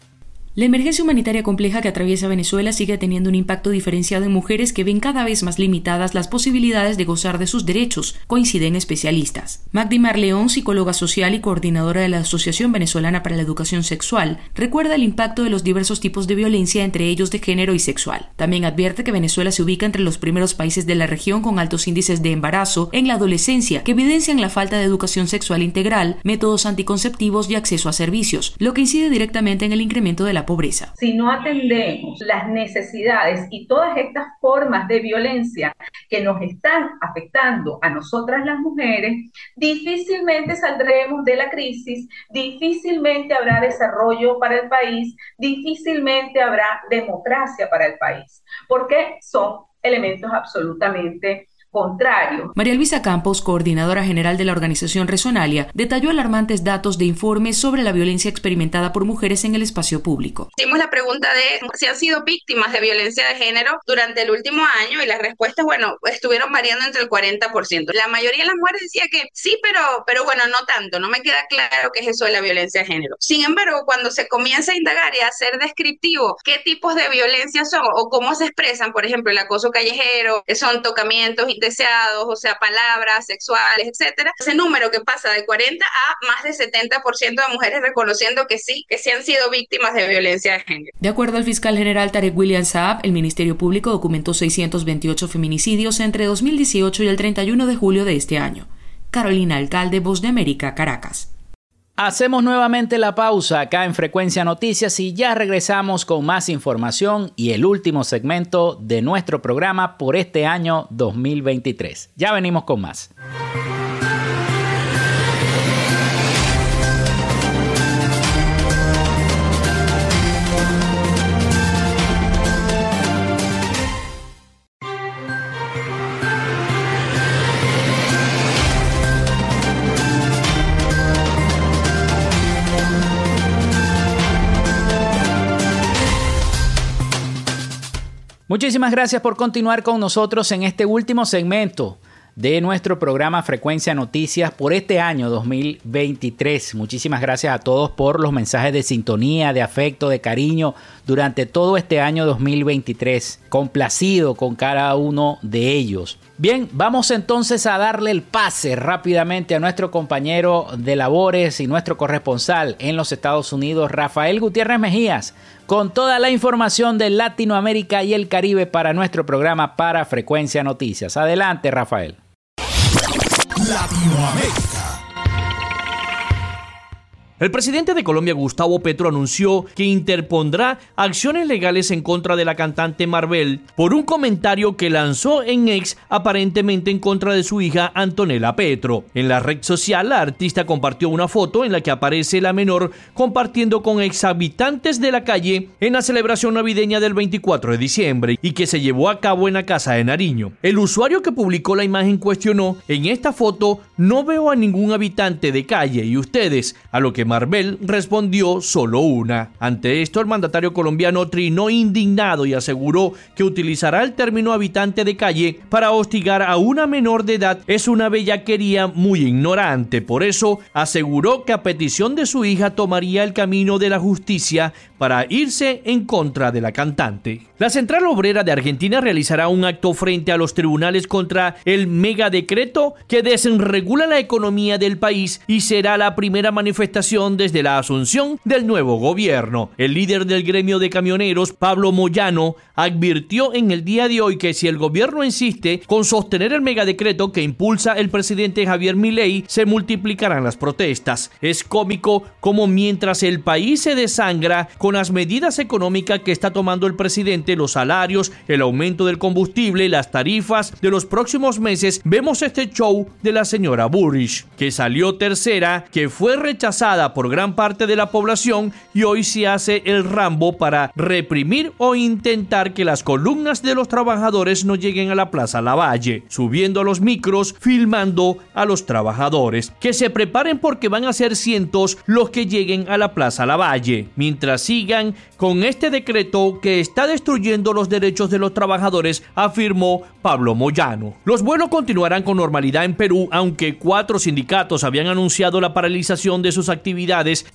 [SPEAKER 7] La emergencia humanitaria compleja que atraviesa Venezuela sigue teniendo un impacto diferenciado en mujeres que ven cada vez más limitadas las posibilidades de gozar de sus derechos, coinciden especialistas. Magdi Marleón, psicóloga social y coordinadora de la Asociación Venezolana para la Educación Sexual, recuerda el impacto de los diversos tipos de violencia, entre ellos de género y sexual. También advierte que Venezuela se ubica entre los primeros países de la región con altos índices de embarazo en la adolescencia, que evidencian la falta de educación sexual integral, métodos anticonceptivos y acceso a servicios, lo que incide directamente en el incremento de pobreza.
[SPEAKER 11] Si no atendemos las necesidades y todas estas formas de violencia que nos están afectando a nosotras las mujeres, difícilmente saldremos de la crisis, difícilmente habrá desarrollo para el país, difícilmente habrá democracia para el país, porque son elementos absolutamente contrario.
[SPEAKER 7] María Luisa Campos, coordinadora general de la organización Resonalia, detalló alarmantes datos de informes sobre la violencia experimentada por mujeres en el espacio público.
[SPEAKER 12] Hicimos la pregunta de si han sido víctimas de violencia de género durante el último año y las respuestas, bueno, estuvieron variando entre el 40%. La mayoría de las mujeres decía que sí, pero, pero bueno, no tanto, no me queda claro qué es eso de la violencia de género. Sin embargo, cuando se comienza a indagar y a hacer descriptivo qué tipos de violencia son o cómo se expresan, por ejemplo, el acoso callejero, que son tocamientos, deseados, o sea, palabras sexuales, etcétera. Ese número que pasa de 40 a más de 70% de mujeres reconociendo que sí, que sí han sido víctimas de violencia de género.
[SPEAKER 7] De acuerdo al fiscal general Tarek William Saab, el Ministerio Público documentó 628 feminicidios entre 2018 y el 31 de julio de este año. Carolina Alcalde, Voz de América, Caracas.
[SPEAKER 1] Hacemos nuevamente la pausa acá en Frecuencia Noticias y ya regresamos con más información y el último segmento de nuestro programa por este año 2023. Ya venimos con más. Muchísimas gracias por continuar con nosotros en este último segmento de nuestro programa Frecuencia Noticias por este año 2023. Muchísimas gracias a todos por los mensajes de sintonía, de afecto, de cariño durante todo este año 2023. Complacido con cada uno de ellos. Bien, vamos entonces a darle el pase rápidamente a nuestro compañero de labores y nuestro corresponsal en los Estados Unidos, Rafael Gutiérrez Mejías con toda la información de Latinoamérica y el Caribe para nuestro programa para Frecuencia Noticias. Adelante, Rafael.
[SPEAKER 13] Latinoamérica. El presidente de Colombia, Gustavo Petro, anunció que interpondrá acciones legales en contra de la cantante Marvel por un comentario que lanzó en ex aparentemente en contra de su hija Antonella Petro. En la red social, la artista compartió una foto en la que aparece la menor compartiendo con ex habitantes de la calle en la celebración navideña del 24 de diciembre y que se llevó a cabo en la casa de Nariño. El usuario que publicó la imagen cuestionó, en esta foto no veo a ningún habitante de calle y ustedes, a lo que Marvel respondió solo una. Ante esto, el mandatario colombiano trinó indignado y aseguró que utilizará el término habitante de calle para hostigar a una menor de edad es una bellaquería muy ignorante. Por eso, aseguró que a petición de su hija tomaría el camino de la justicia para irse en contra de la cantante. La Central Obrera de Argentina realizará un acto frente a los tribunales contra el megadecreto que desregula la economía del país y será la primera manifestación desde la asunción del nuevo gobierno. El líder del gremio de camioneros, Pablo Moyano, advirtió en el día de hoy que si el gobierno insiste con sostener el megadecreto que impulsa el presidente Javier Milei, se multiplicarán las protestas. Es cómico como mientras el país se desangra con las medidas económicas que está tomando el presidente, los salarios, el aumento del combustible, las tarifas de los próximos meses, vemos este show de la señora Burrish, que salió tercera, que fue rechazada por gran parte de la población y hoy se hace el rambo para reprimir o intentar que las columnas de los trabajadores no lleguen a la Plaza Lavalle, subiendo a los micros, filmando a los trabajadores. Que se preparen porque van a ser cientos los que lleguen a la Plaza Lavalle, mientras sigan con este decreto que está destruyendo los derechos de los trabajadores, afirmó Pablo Moyano. Los vuelos continuarán con normalidad en Perú, aunque cuatro sindicatos habían anunciado la paralización de sus actividades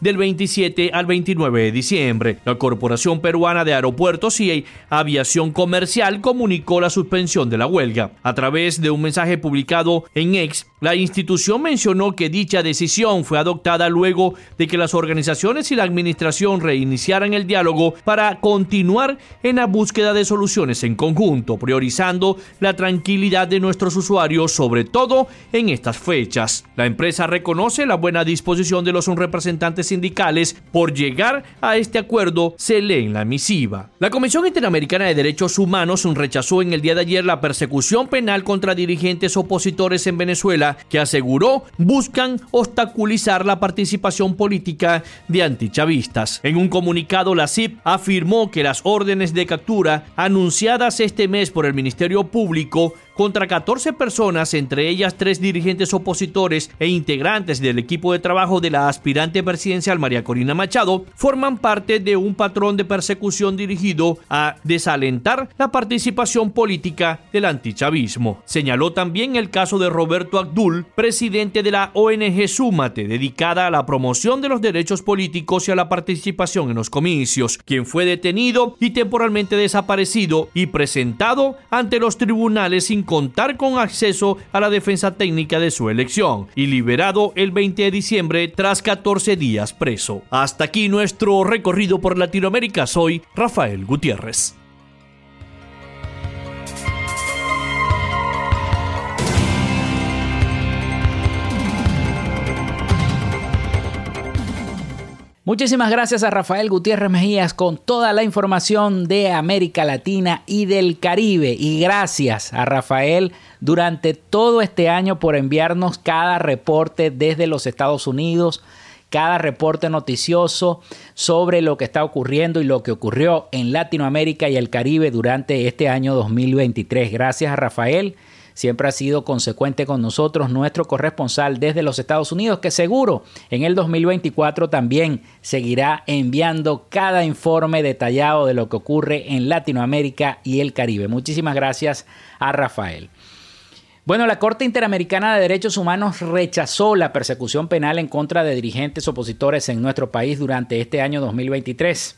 [SPEAKER 13] del 27 al 29 de diciembre. La Corporación Peruana de Aeropuertos y Aviación Comercial comunicó la suspensión de la huelga. A través de un mensaje publicado en X, la institución mencionó que dicha decisión fue adoptada luego de que las organizaciones y la administración reiniciaran el diálogo para continuar en la búsqueda de soluciones en conjunto, priorizando la tranquilidad de nuestros usuarios, sobre todo en estas fechas. La empresa reconoce la buena disposición de los representantes sindicales por llegar a este acuerdo, se lee en la misiva. La Comisión Interamericana de Derechos Humanos rechazó en el día de ayer la persecución penal contra dirigentes opositores en Venezuela que aseguró buscan obstaculizar la participación política de antichavistas. En un comunicado, la CIP afirmó que las órdenes de captura anunciadas este mes por el Ministerio Público contra 14 personas, entre ellas tres dirigentes opositores e integrantes del equipo de trabajo de la aspirante presidencial María Corina Machado, forman parte de un patrón de persecución dirigido a desalentar la participación política del antichavismo. Señaló también el caso de Roberto Abdul, presidente de la ONG Súmate, dedicada a la promoción de los derechos políticos y a la participación en los comicios, quien fue detenido y temporalmente desaparecido y presentado ante los tribunales sin contar con acceso a la defensa técnica de su elección y liberado el 20 de diciembre tras 14 días preso. Hasta aquí nuestro recorrido por Latinoamérica. Soy Rafael Gutiérrez.
[SPEAKER 1] Muchísimas gracias a Rafael Gutiérrez Mejías con toda la información de América Latina y del Caribe. Y gracias a Rafael durante todo este año por enviarnos cada reporte desde los Estados Unidos, cada reporte noticioso sobre lo que está ocurriendo y lo que ocurrió en Latinoamérica y el Caribe durante este año 2023. Gracias a Rafael siempre ha sido consecuente con nosotros, nuestro corresponsal desde los Estados Unidos, que seguro en el 2024 también seguirá enviando cada informe detallado de lo que ocurre en Latinoamérica y el Caribe. Muchísimas gracias a Rafael. Bueno, la Corte Interamericana de Derechos Humanos rechazó la persecución penal en contra de dirigentes opositores en nuestro país durante este año 2023.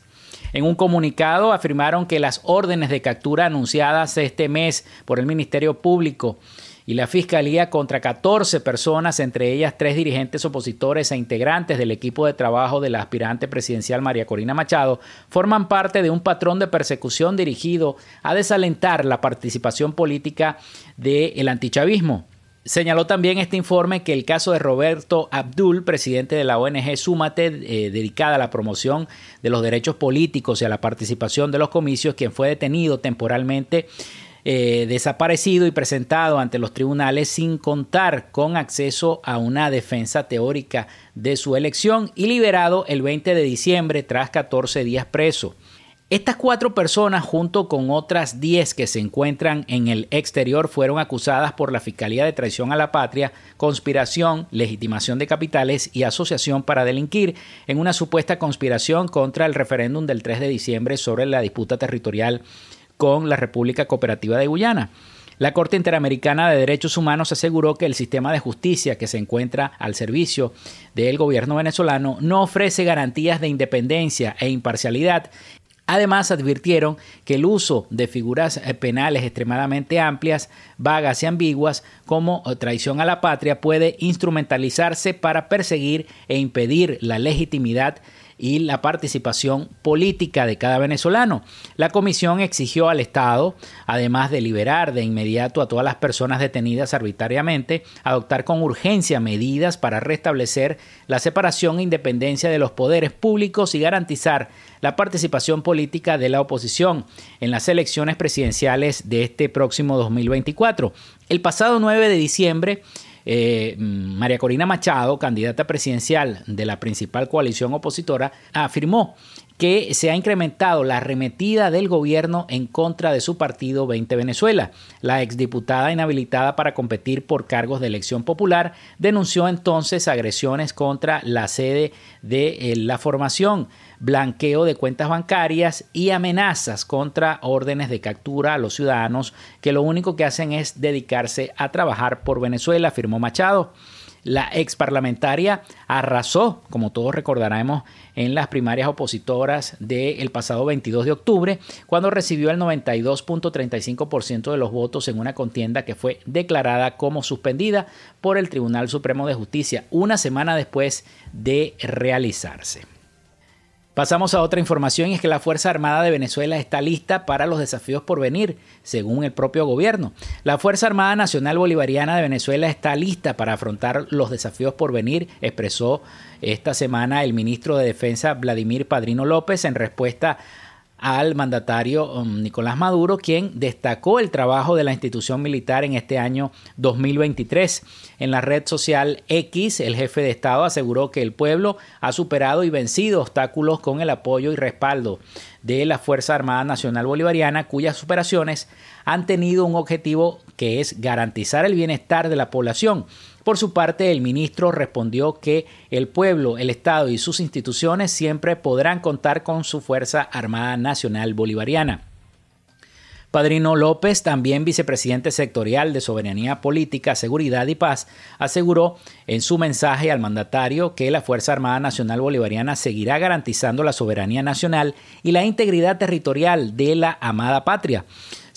[SPEAKER 1] En un comunicado afirmaron que las órdenes de captura anunciadas este mes por el Ministerio Público y la Fiscalía contra 14 personas, entre ellas tres dirigentes opositores e integrantes del equipo de trabajo de la aspirante presidencial María Corina Machado, forman parte de un patrón de persecución dirigido a desalentar la participación política del antichavismo. Señaló también este informe que el caso de Roberto Abdul, presidente de la ONG Súmate, eh, dedicada a la promoción de los derechos políticos y a la participación de los comicios, quien fue detenido temporalmente, eh, desaparecido y presentado ante los tribunales sin contar con acceso a una defensa teórica de su elección y liberado el 20 de diciembre tras 14 días preso. Estas cuatro personas, junto con otras diez que se encuentran en el exterior, fueron acusadas por la Fiscalía de Traición a la Patria, conspiración, legitimación de capitales y asociación para delinquir en una supuesta conspiración contra el referéndum del 3 de diciembre sobre la disputa territorial con la República Cooperativa de Guyana. La Corte Interamericana de Derechos Humanos aseguró que el sistema de justicia que se encuentra al servicio del gobierno venezolano no ofrece garantías de independencia e imparcialidad Además, advirtieron que el uso de figuras eh, penales extremadamente amplias, vagas y ambiguas, como eh, traición a la patria, puede instrumentalizarse para perseguir e impedir la legitimidad y la participación política de cada venezolano. La comisión exigió al Estado, además de liberar de inmediato a todas las personas detenidas arbitrariamente, adoptar con urgencia medidas para restablecer la separación e independencia de los poderes públicos y garantizar la participación política de la oposición en las elecciones presidenciales de este próximo 2024. El pasado 9 de diciembre, eh, María Corina Machado, candidata presidencial de la principal coalición opositora, afirmó que se ha incrementado la arremetida del gobierno en contra de su partido 20 Venezuela. La exdiputada inhabilitada para competir por cargos de elección popular denunció entonces agresiones contra la sede de eh, la formación, blanqueo de cuentas bancarias y amenazas contra órdenes de captura a los ciudadanos que lo único que hacen es dedicarse a trabajar por Venezuela, afirmó Machado. La ex parlamentaria arrasó, como todos recordaremos, en las primarias opositoras del pasado 22 de octubre, cuando recibió el 92.35% de los votos en una contienda que fue declarada como suspendida por el Tribunal Supremo de Justicia una semana después de realizarse. Pasamos a otra información y es que la Fuerza Armada de Venezuela está lista para los desafíos por venir, según el propio gobierno. La Fuerza Armada Nacional Bolivariana de Venezuela está lista para afrontar los desafíos por venir, expresó esta semana el ministro de Defensa Vladimir Padrino López en respuesta al mandatario um, Nicolás Maduro, quien destacó el trabajo de la institución militar en este año 2023. En la red social X, el jefe de Estado aseguró que el pueblo ha superado y vencido obstáculos con el apoyo y respaldo de la Fuerza Armada Nacional Bolivariana, cuyas operaciones han tenido un objetivo que es garantizar el bienestar de la población por su parte, el ministro respondió que el pueblo, el Estado y sus instituciones siempre podrán contar con su Fuerza Armada Nacional Bolivariana. Padrino López, también vicepresidente sectorial de Soberanía Política, Seguridad y Paz, aseguró en su mensaje al mandatario que la Fuerza Armada Nacional Bolivariana seguirá garantizando la soberanía nacional y la integridad territorial de la amada patria.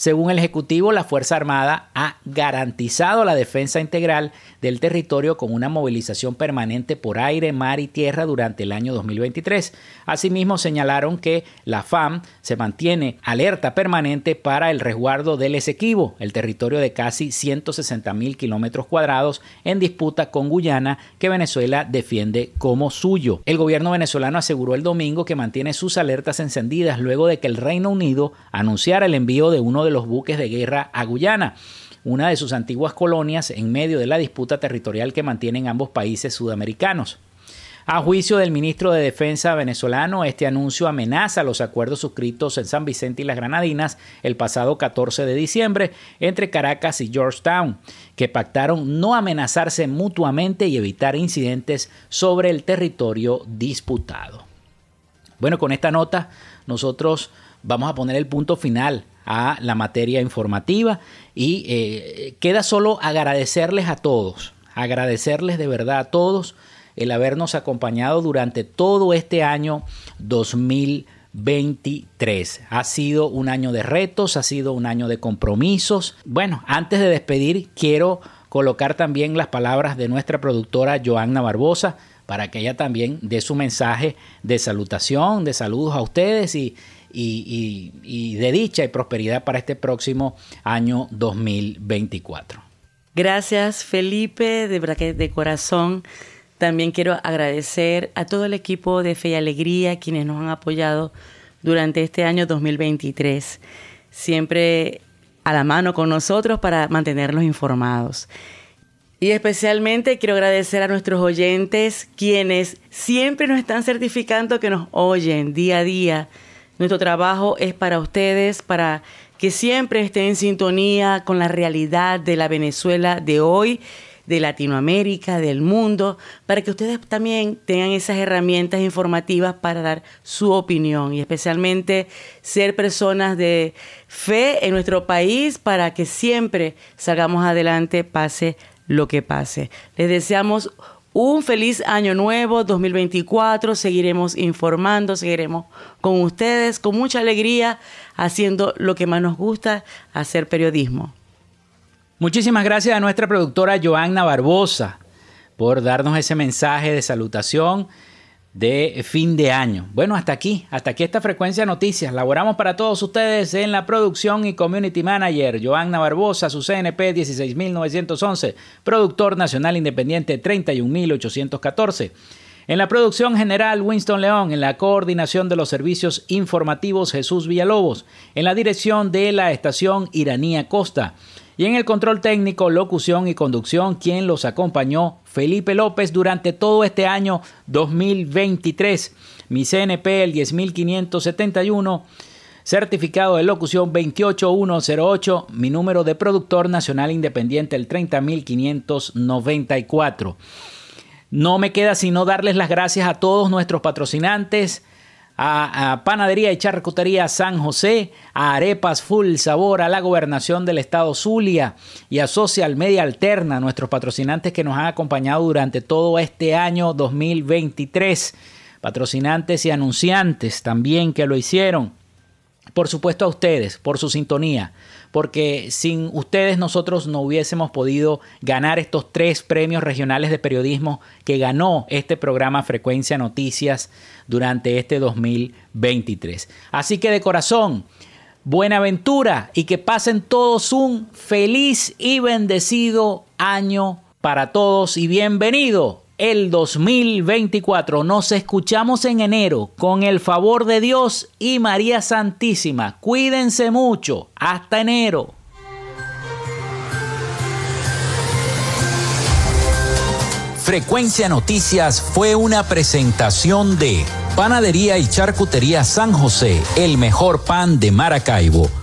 [SPEAKER 1] Según el Ejecutivo, la Fuerza Armada ha garantizado la defensa integral del territorio con una movilización permanente por aire, mar y tierra durante el año 2023. Asimismo, señalaron que la FAM se mantiene alerta permanente para el resguardo del Esequibo, el territorio de casi 160 mil kilómetros cuadrados en disputa con Guyana que Venezuela defiende como suyo. El gobierno venezolano aseguró el domingo que mantiene sus alertas encendidas luego de que el Reino Unido anunciara el envío de uno de los buques de guerra a Guyana, una de sus antiguas colonias en medio de la disputa territorial que mantienen ambos países sudamericanos. A juicio del ministro de Defensa venezolano, este anuncio amenaza los acuerdos suscritos en San Vicente y las Granadinas el pasado 14 de diciembre entre Caracas y Georgetown, que pactaron no amenazarse mutuamente y evitar incidentes sobre el territorio disputado. Bueno, con esta nota nosotros vamos a poner el punto final a la materia informativa y eh, queda solo agradecerles a todos, agradecerles de verdad a todos el habernos acompañado durante todo este año 2023. Ha sido un año de retos, ha sido un año de compromisos. Bueno, antes de despedir, quiero colocar también las palabras de nuestra productora Joanna Barbosa para que ella también dé su mensaje de salutación, de saludos a ustedes y, y, de dicha y prosperidad para este próximo año 2024.
[SPEAKER 14] Gracias Felipe, de, de corazón. También quiero agradecer a todo el equipo de Fe y Alegría, quienes nos han apoyado durante este año 2023. Siempre a la mano con nosotros para mantenernos informados. Y especialmente quiero agradecer a nuestros oyentes, quienes siempre nos están certificando que nos oyen día a día nuestro trabajo es para ustedes, para que siempre estén en sintonía con la realidad de la Venezuela de hoy, de Latinoamérica, del mundo, para que ustedes también tengan esas herramientas informativas para dar su opinión y especialmente ser personas de fe en nuestro país para que siempre salgamos adelante, pase lo que pase. Les deseamos un feliz año nuevo 2024. Seguiremos informando, seguiremos con ustedes con mucha alegría haciendo lo que más nos gusta, hacer periodismo.
[SPEAKER 1] Muchísimas gracias a nuestra productora Joanna Barbosa por darnos ese mensaje de salutación de fin de año. Bueno, hasta aquí, hasta aquí esta frecuencia de noticias. Laboramos para todos ustedes en la producción y community manager, Joanna Barbosa, su CNP 16911, productor nacional independiente 31814. En la producción general, Winston León. En la coordinación de los servicios informativos, Jesús Villalobos. En la dirección de la estación Iranía Costa. Y en el control técnico, locución y conducción, quien los acompañó, Felipe López, durante todo este año 2023. Mi CNP, el 10571. Certificado de locución 28108, mi número de productor nacional independiente el 30594. No me queda sino darles las gracias a todos nuestros patrocinantes, a, Panadería y Charcutería San José, a Arepas Full Sabor, a la Gobernación del Estado Zulia y a Social Media Alterna, nuestros patrocinantes que nos han acompañado durante todo este año 2023. Patrocinantes y anunciantes también que lo hicieron. Por supuesto a ustedes, por su sintonía, porque sin ustedes nosotros no hubiésemos podido ganar estos tres premios regionales de periodismo que ganó este programa Frecuencia Noticias durante este 2023. Así que de corazón, buena aventura y que pasen todos un feliz y bendecido año para todos y bienvenido el 2024. Nos escuchamos en enero con el favor de Dios y María Santísima. Cuídense mucho. Hasta enero.
[SPEAKER 15] Frecuencia Noticias fue una presentación de Panadería y Charcutería San José, el mejor pan de Maracaibo.